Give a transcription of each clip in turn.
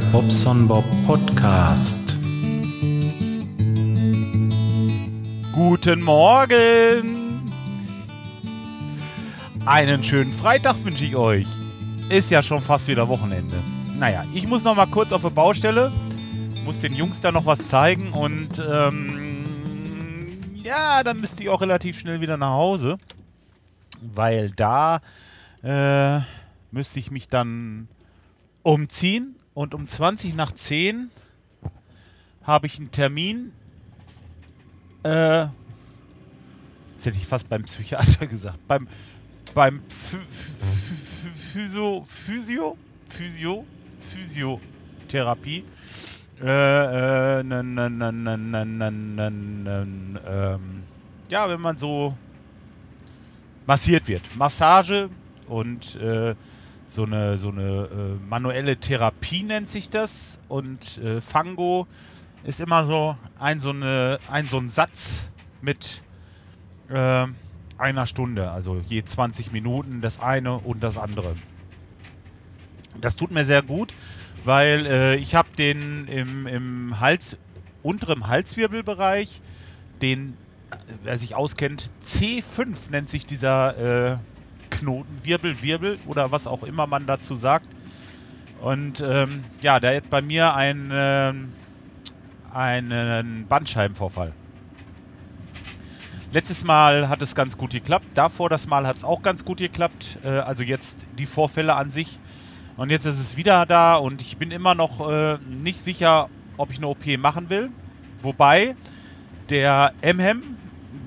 Bobson Bob Podcast. Guten Morgen! Einen schönen Freitag wünsche ich euch. Ist ja schon fast wieder Wochenende. Naja, ich muss noch mal kurz auf der Baustelle, muss den Jungs da noch was zeigen und ähm, ja, dann müsste ich auch relativ schnell wieder nach Hause, weil da äh, müsste ich mich dann umziehen und um 20 nach 10 habe ich einen Termin. Äh, jetzt hätte ich fast beim Psychiater gesagt. Beim, beim Physio, Physio, Physio, Physiotherapie. Äh, äh, nen, nen, nen, nen, nen, nen, nen, ähm, ja, wenn man so massiert wird. Massage und äh, so eine, so eine äh, manuelle Therapie nennt sich das. Und äh, Fango ist immer so ein, so, eine, ein, so ein Satz mit äh, einer Stunde, also je 20 Minuten das eine und das andere. Das tut mir sehr gut, weil äh, ich habe den im, im Hals, unteren Halswirbelbereich, den, äh, wer sich auskennt, C5 nennt sich dieser äh, Knoten, Wirbel, Wirbel oder was auch immer man dazu sagt. Und ähm, ja, da hat bei mir ein, äh, einen Bandscheibenvorfall. Letztes Mal hat es ganz gut geklappt. Davor das Mal hat es auch ganz gut geklappt. Äh, also jetzt die Vorfälle an sich. Und jetzt ist es wieder da und ich bin immer noch äh, nicht sicher, ob ich eine OP machen will. Wobei der MHM,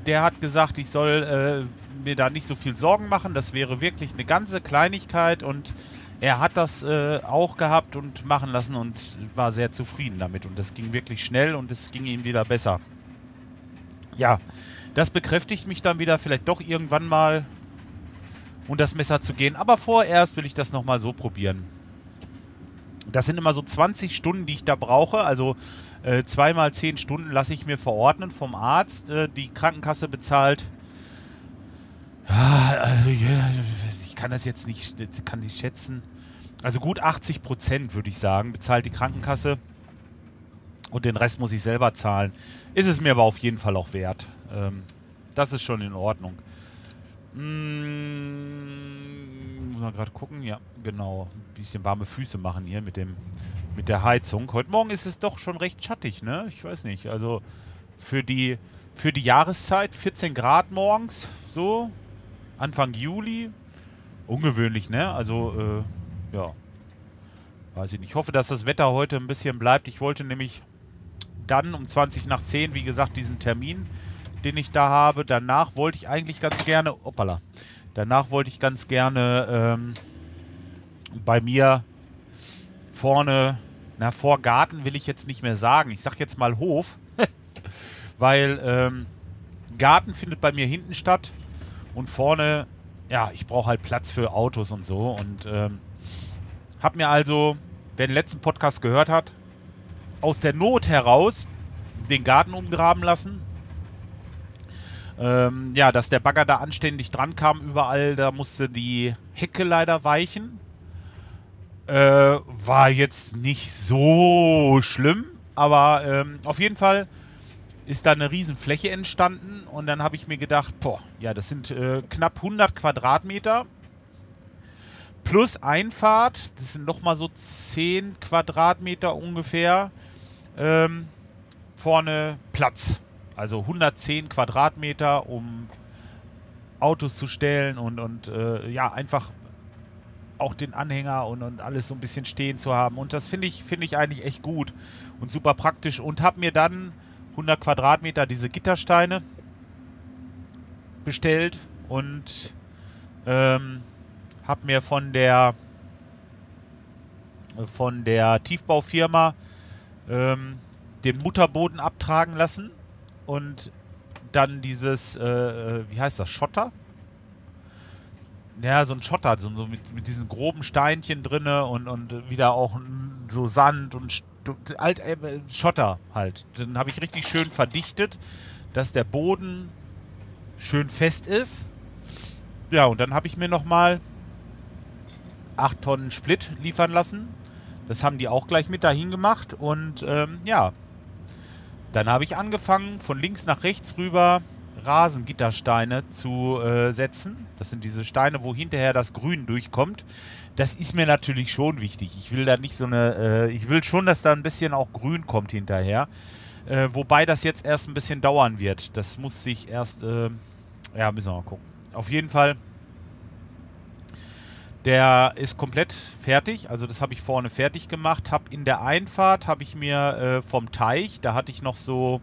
der hat gesagt, ich soll äh, mir da nicht so viel Sorgen machen. Das wäre wirklich eine ganze Kleinigkeit und er hat das äh, auch gehabt und machen lassen und war sehr zufrieden damit. Und das ging wirklich schnell und es ging ihm wieder besser. Ja, das bekräftigt mich dann wieder, vielleicht doch irgendwann mal und das Messer zu gehen. Aber vorerst will ich das nochmal so probieren. Das sind immer so 20 Stunden, die ich da brauche. Also äh, zweimal 10 Stunden lasse ich mir verordnen vom Arzt. Äh, die Krankenkasse bezahlt ja, also ich kann das jetzt nicht, kann nicht schätzen. Also gut 80 Prozent, würde ich sagen, bezahlt die Krankenkasse. Und den Rest muss ich selber zahlen. Ist es mir aber auf jeden Fall auch wert. Ähm, das ist schon in Ordnung. Hm, muss man gerade gucken. Ja, genau. Ein bisschen warme Füße machen hier mit, dem, mit der Heizung. Heute Morgen ist es doch schon recht schattig, ne? Ich weiß nicht. Also für die, für die Jahreszeit 14 Grad morgens, so. Anfang Juli. Ungewöhnlich, ne? Also, äh, ja. Weiß ich nicht. Ich hoffe, dass das Wetter heute ein bisschen bleibt. Ich wollte nämlich dann um 20 nach 10, wie gesagt, diesen Termin, den ich da habe. Danach wollte ich eigentlich ganz gerne, hoppala, danach wollte ich ganz gerne ähm, bei mir vorne, na, vor Garten will ich jetzt nicht mehr sagen. Ich sag jetzt mal Hof, weil ähm, Garten findet bei mir hinten statt und vorne, ja, ich brauche halt Platz für Autos und so. Und ähm, habe mir also, wer den letzten Podcast gehört hat, aus der Not heraus den Garten umgraben lassen. Ähm, ja, dass der Bagger da anständig dran kam überall, da musste die Hecke leider weichen. Äh, war jetzt nicht so schlimm, aber ähm, auf jeden Fall ist da eine Riesenfläche entstanden und dann habe ich mir gedacht, boah, ja, das sind äh, knapp 100 Quadratmeter plus Einfahrt, das sind nochmal so 10 Quadratmeter ungefähr, ähm, vorne Platz. Also 110 Quadratmeter, um Autos zu stellen und, und äh, ja, einfach auch den Anhänger und, und alles so ein bisschen stehen zu haben. Und das finde ich, find ich eigentlich echt gut und super praktisch und habe mir dann 100 Quadratmeter diese Gittersteine bestellt und ähm, habe mir von der von der Tiefbaufirma ähm, den Mutterboden abtragen lassen und dann dieses, äh, äh wie heißt das, Schotter? Ja, so ein Schotter, so, so mit, mit diesen groben Steinchen drinne und, und wieder auch so Sand und alt, äh, Schotter halt. Dann habe ich richtig schön verdichtet, dass der Boden schön fest ist. Ja, und dann habe ich mir nochmal 8 Tonnen Split liefern lassen. Das haben die auch gleich mit dahin gemacht. Und ähm, ja, dann habe ich angefangen, von links nach rechts rüber Rasengittersteine zu äh, setzen. Das sind diese Steine, wo hinterher das Grün durchkommt. Das ist mir natürlich schon wichtig. Ich will da nicht so eine, äh, ich will schon, dass da ein bisschen auch Grün kommt hinterher. Äh, wobei das jetzt erst ein bisschen dauern wird. Das muss sich erst, äh, ja, müssen wir mal gucken. Auf jeden Fall, der ist komplett fertig. Also das habe ich vorne fertig gemacht. Hab in der Einfahrt habe ich mir äh, vom Teich, da hatte ich noch so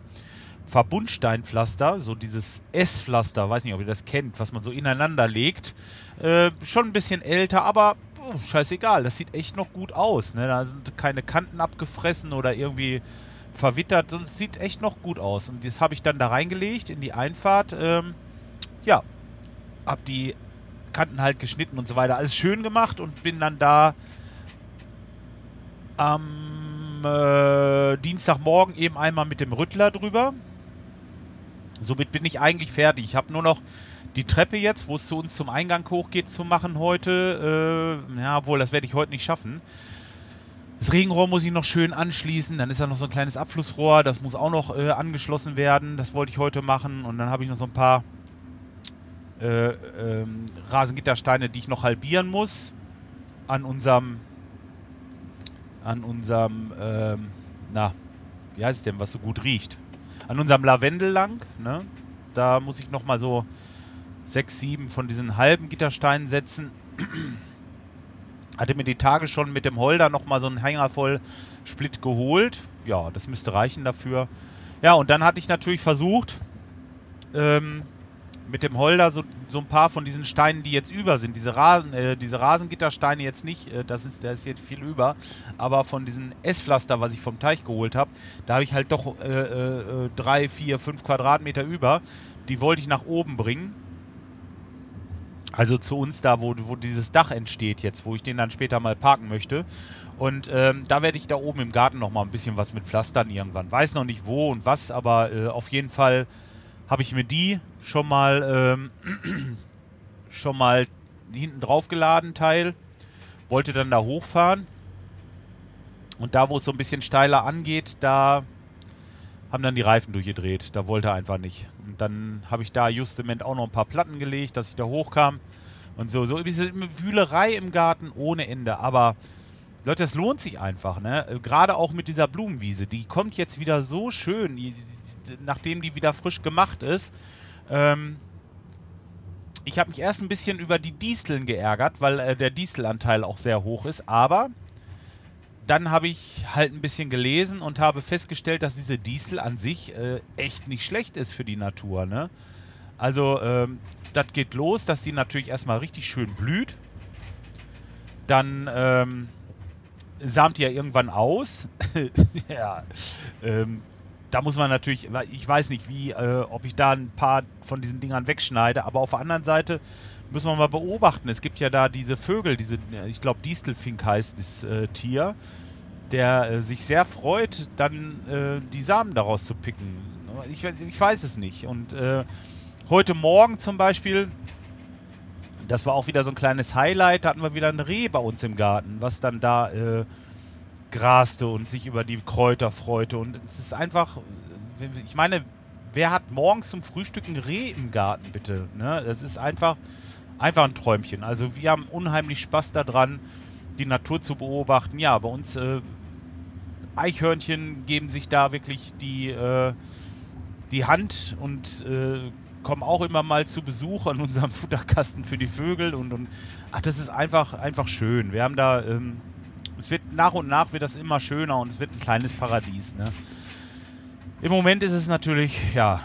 Verbundsteinpflaster, so dieses S-Pflaster, weiß nicht, ob ihr das kennt, was man so ineinander legt. Äh, schon ein bisschen älter, aber oh, scheißegal, das sieht echt noch gut aus. Ne? Da sind keine Kanten abgefressen oder irgendwie verwittert, sondern es sieht echt noch gut aus. Und das habe ich dann da reingelegt in die Einfahrt. Ähm, ja, habe die Kanten halt geschnitten und so weiter. Alles schön gemacht und bin dann da am äh, Dienstagmorgen eben einmal mit dem Rüttler drüber. Somit bin ich eigentlich fertig. Ich habe nur noch die Treppe jetzt, wo es zu uns zum Eingang hochgeht, zu machen heute. Äh, ja, wohl, das werde ich heute nicht schaffen. Das Regenrohr muss ich noch schön anschließen. Dann ist da noch so ein kleines Abflussrohr. Das muss auch noch äh, angeschlossen werden. Das wollte ich heute machen. Und dann habe ich noch so ein paar äh, ähm, Rasengittersteine, die ich noch halbieren muss. An unserem. An unserem. Ähm, na, wie heißt es denn, was so gut riecht? An unserem Lavendel lang. Ne? Da muss ich noch mal so sechs, sieben von diesen halben Gittersteinen setzen. Hatte mir die Tage schon mit dem Holder nochmal so einen Hänger voll Split geholt. Ja, das müsste reichen dafür. Ja, und dann hatte ich natürlich versucht, ähm, mit dem Holder so, so ein paar von diesen Steinen, die jetzt über sind, diese, Rasen, äh, diese Rasengittersteine jetzt nicht, äh, das ist, da ist jetzt viel über, aber von diesen Esspflaster, was ich vom Teich geholt habe, da habe ich halt doch äh, äh, drei, vier, fünf Quadratmeter über. Die wollte ich nach oben bringen also zu uns da, wo, wo dieses Dach entsteht jetzt, wo ich den dann später mal parken möchte. Und ähm, da werde ich da oben im Garten noch mal ein bisschen was mit Pflastern irgendwann. Weiß noch nicht wo und was, aber äh, auf jeden Fall habe ich mir die schon mal ähm, schon mal hinten drauf geladen, Teil. Wollte dann da hochfahren. Und da, wo es so ein bisschen steiler angeht, da haben dann die Reifen durchgedreht. Da wollte er einfach nicht. Und dann habe ich da justement auch noch ein paar Platten gelegt, dass ich da hochkam. Und so, so diese Wühlerei im Garten ohne Ende. Aber Leute, das lohnt sich einfach, ne? Gerade auch mit dieser Blumenwiese. Die kommt jetzt wieder so schön, nachdem die wieder frisch gemacht ist. Ähm, ich habe mich erst ein bisschen über die Disteln geärgert, weil äh, der Dieselanteil auch sehr hoch ist. Aber dann habe ich halt ein bisschen gelesen und habe festgestellt, dass diese Diesel an sich äh, echt nicht schlecht ist für die Natur. Ne? Also, ähm, das geht los, dass die natürlich erstmal richtig schön blüht. Dann ähm, samt die ja irgendwann aus. ja, ähm, da muss man natürlich, ich weiß nicht, wie, äh, ob ich da ein paar von diesen Dingern wegschneide, aber auf der anderen Seite müssen wir mal beobachten. Es gibt ja da diese Vögel, diese, ich glaube, Distelfink heißt das äh, Tier, der äh, sich sehr freut, dann äh, die Samen daraus zu picken. Ich, ich weiß es nicht. Und äh, heute Morgen zum Beispiel, das war auch wieder so ein kleines Highlight, da hatten wir wieder ein Reh bei uns im Garten, was dann da äh, graste und sich über die Kräuter freute. Und es ist einfach, ich meine, wer hat morgens zum Frühstück ein Reh im Garten, bitte? Ne? Das ist einfach einfach ein Träumchen. Also wir haben unheimlich Spaß daran, die Natur zu beobachten. Ja, bei uns äh, Eichhörnchen geben sich da wirklich die, äh, die Hand und äh, kommen auch immer mal zu Besuch an unserem Futterkasten für die Vögel und, und ach, das ist einfach, einfach schön. Wir haben da, ähm, es wird nach und nach wird das immer schöner und es wird ein kleines Paradies. Ne? Im Moment ist es natürlich, ja,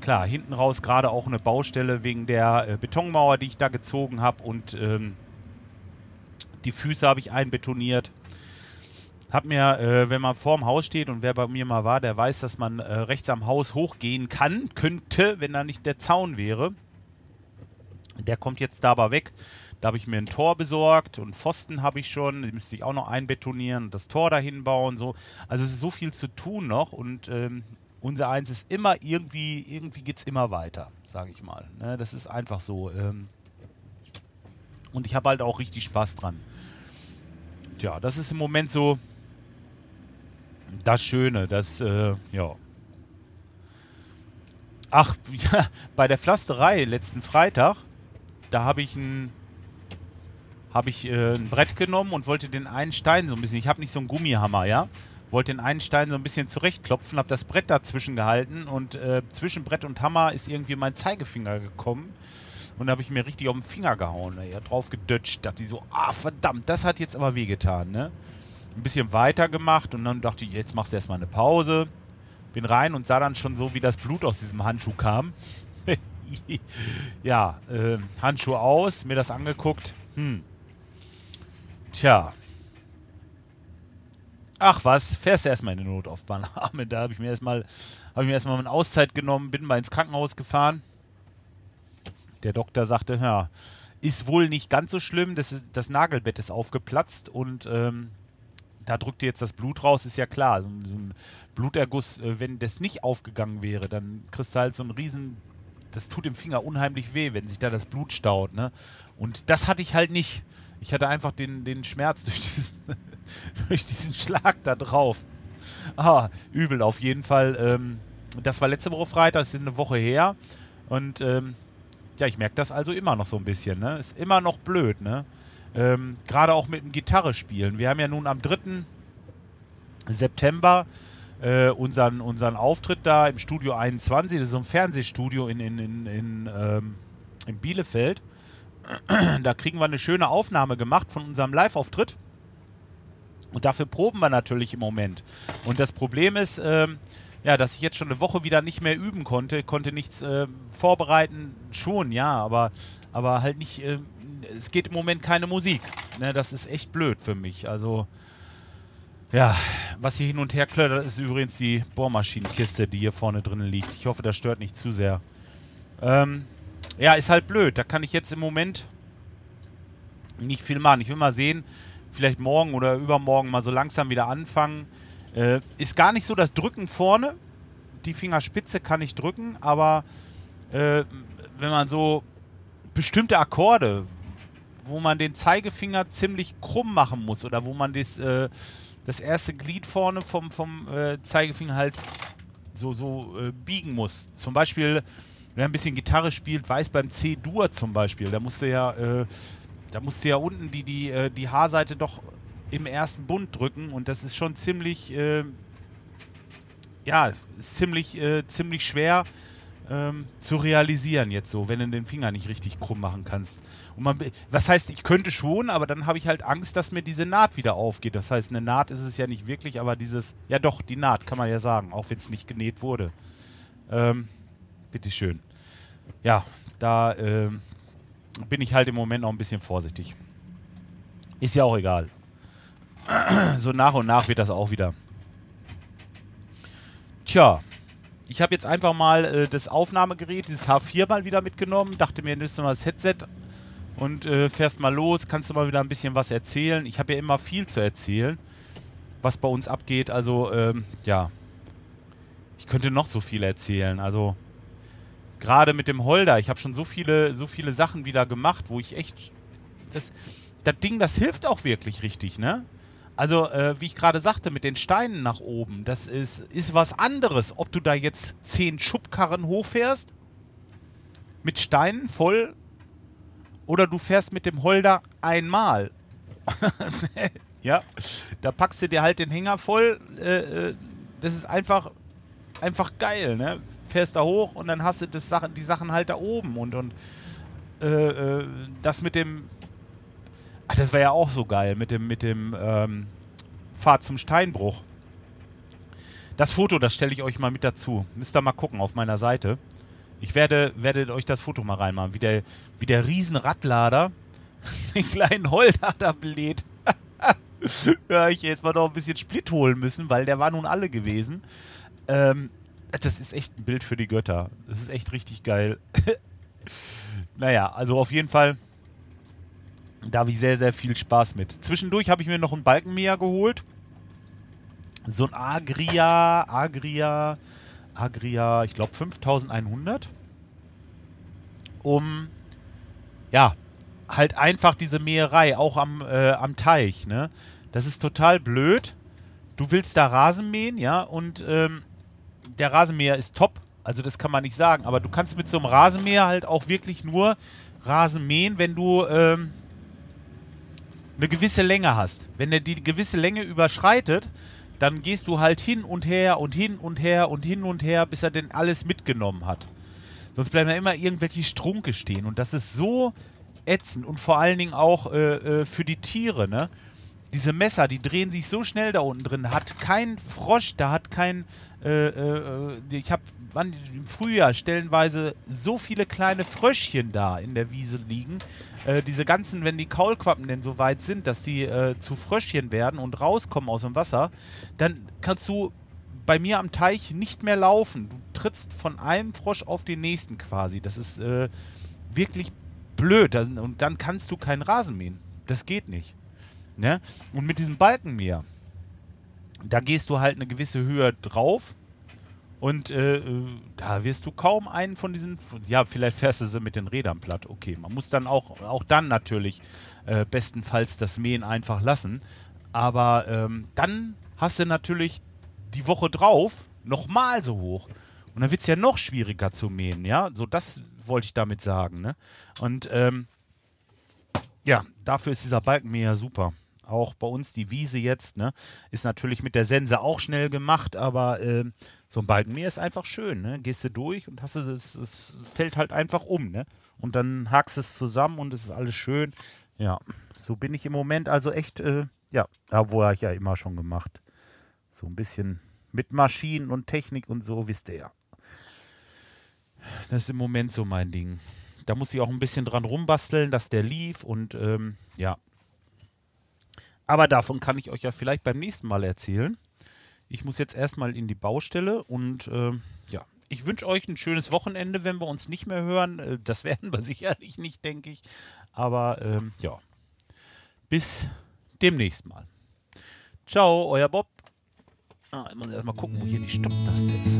klar, hinten raus gerade auch eine Baustelle wegen der äh, Betonmauer, die ich da gezogen habe und ähm, die Füße habe ich einbetoniert. Hab mir, äh, wenn man vorm Haus steht und wer bei mir mal war, der weiß, dass man äh, rechts am Haus hochgehen kann, könnte, wenn da nicht der Zaun wäre. Der kommt jetzt da aber weg. Da habe ich mir ein Tor besorgt und Pfosten habe ich schon. Die müsste ich auch noch einbetonieren und das Tor dahin bauen. So. Also es ist so viel zu tun noch und ähm, unser Eins ist immer irgendwie, irgendwie geht es immer weiter, sage ich mal. Ne, das ist einfach so. Ähm und ich habe halt auch richtig Spaß dran. ja, das ist im Moment so das Schöne, das, äh, ja. Ach, ja, bei der Pflasterei letzten Freitag, da habe ich ein habe ich äh, ein Brett genommen und wollte den einen Stein so ein bisschen, ich habe nicht so einen Gummihammer, ja, wollte den einen Stein so ein bisschen zurechtklopfen, habe das Brett dazwischen gehalten und äh, zwischen Brett und Hammer ist irgendwie mein Zeigefinger gekommen und da habe ich mir richtig auf den Finger gehauen, ja, drauf gedutscht, dachte ich so, ah verdammt, das hat jetzt aber wehgetan, ne. Ein bisschen weiter gemacht und dann dachte ich, jetzt machst du erstmal eine Pause. Bin rein und sah dann schon so, wie das Blut aus diesem Handschuh kam. ja, äh, Handschuh aus, mir das angeguckt. Hm, Tja. Ach was, fährst du erstmal in die Notaufbahn. Da habe ich mir erstmal hab ich eine Auszeit genommen, bin mal ins Krankenhaus gefahren. Der Doktor sagte, ja, ist wohl nicht ganz so schlimm, das, ist, das Nagelbett ist aufgeplatzt und ähm, da drückte jetzt das Blut raus, ist ja klar. So, so ein Bluterguss, äh, wenn das nicht aufgegangen wäre, dann kriegst du halt so einen riesen, das tut dem Finger unheimlich weh, wenn sich da das Blut staut. Ne? Und das hatte ich halt nicht. Ich hatte einfach den, den Schmerz durch diesen, durch diesen Schlag da drauf. Ah, übel auf jeden Fall. Ähm, das war letzte Woche Freitag, das ist eine Woche her. Und ähm, ja, ich merke das also immer noch so ein bisschen. Ne? Ist immer noch blöd, ne? Ähm, Gerade auch mit dem Gitarre spielen. Wir haben ja nun am 3. September äh, unseren, unseren Auftritt da im Studio 21. Das ist so ein Fernsehstudio in, in, in, in, ähm, in Bielefeld da kriegen wir eine schöne Aufnahme gemacht von unserem Live-Auftritt. Und dafür proben wir natürlich im Moment. Und das Problem ist, ähm, ja, dass ich jetzt schon eine Woche wieder nicht mehr üben konnte, konnte nichts äh, vorbereiten, schon, ja, aber, aber halt nicht, äh, es geht im Moment keine Musik. Ne, das ist echt blöd für mich. Also, ja, was hier hin und her klöttert, ist übrigens die Bohrmaschinenkiste, die hier vorne drinnen liegt. Ich hoffe, das stört nicht zu sehr. Ähm, ja, ist halt blöd. Da kann ich jetzt im Moment nicht viel machen. Ich will mal sehen, vielleicht morgen oder übermorgen mal so langsam wieder anfangen. Äh, ist gar nicht so das Drücken vorne. Die Fingerspitze kann ich drücken, aber äh, wenn man so bestimmte Akkorde, wo man den Zeigefinger ziemlich krumm machen muss oder wo man das, äh, das erste Glied vorne vom, vom äh, Zeigefinger halt so, so äh, biegen muss. Zum Beispiel wer ein bisschen Gitarre spielt, weiß beim C-Dur zum Beispiel, da musste ja, äh, da musste ja unten die, die, äh, die H-Seite doch im ersten Bund drücken und das ist schon ziemlich, äh, ja, ziemlich, äh, ziemlich schwer ähm, zu realisieren jetzt so, wenn du den Finger nicht richtig krumm machen kannst. Und man, was heißt, ich könnte schon, aber dann habe ich halt Angst, dass mir diese Naht wieder aufgeht. Das heißt, eine Naht ist es ja nicht wirklich, aber dieses, ja doch, die Naht kann man ja sagen, auch wenn es nicht genäht wurde. Ähm, bitteschön. Ja, da äh, bin ich halt im Moment noch ein bisschen vorsichtig. Ist ja auch egal. So nach und nach wird das auch wieder. Tja, ich habe jetzt einfach mal äh, das Aufnahmegerät, dieses H4 mal wieder mitgenommen. Dachte mir, nimmst du mal das Headset und äh, fährst mal los. Kannst du mal wieder ein bisschen was erzählen. Ich habe ja immer viel zu erzählen, was bei uns abgeht. Also, ähm, ja. Ich könnte noch so viel erzählen. Also, gerade mit dem Holder, ich habe schon so viele, so viele Sachen wieder gemacht, wo ich echt. Das, das Ding, das hilft auch wirklich richtig, ne? Also, äh, wie ich gerade sagte, mit den Steinen nach oben, das ist, ist was anderes, ob du da jetzt zehn Schubkarren hochfährst, mit Steinen voll, oder du fährst mit dem Holder einmal. ja, da packst du dir halt den Hänger voll. Äh, äh das ist einfach, einfach geil, ne? fährst da hoch und dann hast du das Sachen, die Sachen halt da oben und, und äh, äh, das mit dem. Ach, das war ja auch so geil, mit dem, mit dem ähm, Fahrt zum Steinbruch. Das Foto, das stelle ich euch mal mit dazu. Müsst ihr mal gucken auf meiner Seite. Ich werde, werde euch das Foto mal reinmachen, wie der, wie der Riesenradlader den kleinen Holder da bläht. ja, ich jetzt mal noch ein bisschen Split holen müssen, weil der war nun alle gewesen. Ähm, das ist echt ein Bild für die Götter. Das ist echt richtig geil. naja, also auf jeden Fall, da habe ich sehr, sehr viel Spaß mit. Zwischendurch habe ich mir noch einen Balkenmäher geholt. So ein Agria, Agria, Agria, ich glaube 5100. Um, ja, halt einfach diese Mäherei, auch am, äh, am Teich, ne? Das ist total blöd. Du willst da Rasen mähen, ja, und ähm, der Rasenmäher ist top. Also das kann man nicht sagen. Aber du kannst mit so einem Rasenmäher halt auch wirklich nur Rasen mähen, wenn du ähm, eine gewisse Länge hast. Wenn er die gewisse Länge überschreitet, dann gehst du halt hin und her und hin und her und hin und her, bis er denn alles mitgenommen hat. Sonst bleiben ja immer irgendwelche Strunke stehen. Und das ist so ätzend und vor allen Dingen auch äh, äh, für die Tiere, ne? Diese Messer, die drehen sich so schnell da unten drin. Hat kein Frosch, da hat kein. Äh, äh, äh ich habe im Frühjahr stellenweise so viele kleine Fröschchen da in der Wiese liegen. Äh, diese ganzen, wenn die Kaulquappen denn so weit sind, dass die äh, zu Fröschchen werden und rauskommen aus dem Wasser, dann kannst du bei mir am Teich nicht mehr laufen. Du trittst von einem Frosch auf den nächsten quasi. Das ist äh, wirklich blöd. Und dann kannst du keinen Rasen mähen. Das geht nicht. Ne? Und mit diesem Balkenmäher, da gehst du halt eine gewisse Höhe drauf. Und äh, äh, da wirst du kaum einen von diesen, ja, vielleicht fährst du sie mit den Rädern platt. Okay, man muss dann auch, auch dann natürlich äh, bestenfalls das Mähen einfach lassen. Aber ähm, dann hast du natürlich die Woche drauf nochmal so hoch. Und dann wird es ja noch schwieriger zu mähen, ja. So, das wollte ich damit sagen, ne? Und ähm, ja, dafür ist dieser Balkenmäher super. Auch bei uns die Wiese jetzt, ne? Ist natürlich mit der Sense auch schnell gemacht, aber äh, so ein Balkenmäher ist einfach schön, ne? Gehst du durch und hast es, es, es fällt halt einfach um, ne? Und dann hakst es zusammen und es ist alles schön. Ja, so bin ich im Moment also echt, äh, ja, obwohl habe ich ja immer schon gemacht. So ein bisschen mit Maschinen und Technik und so, wisst ihr ja. Das ist im Moment so mein Ding. Da muss ich auch ein bisschen dran rumbasteln, dass der lief und ähm, ja. Aber davon kann ich euch ja vielleicht beim nächsten Mal erzählen. Ich muss jetzt erstmal in die Baustelle und äh, ja, ich wünsche euch ein schönes Wochenende, wenn wir uns nicht mehr hören. Äh, das werden wir sicherlich nicht, denke ich. Aber ähm, ja, bis demnächst mal. Ciao, euer Bob. Ah, ich muss erstmal gucken, wo hier die Stopptaste ist.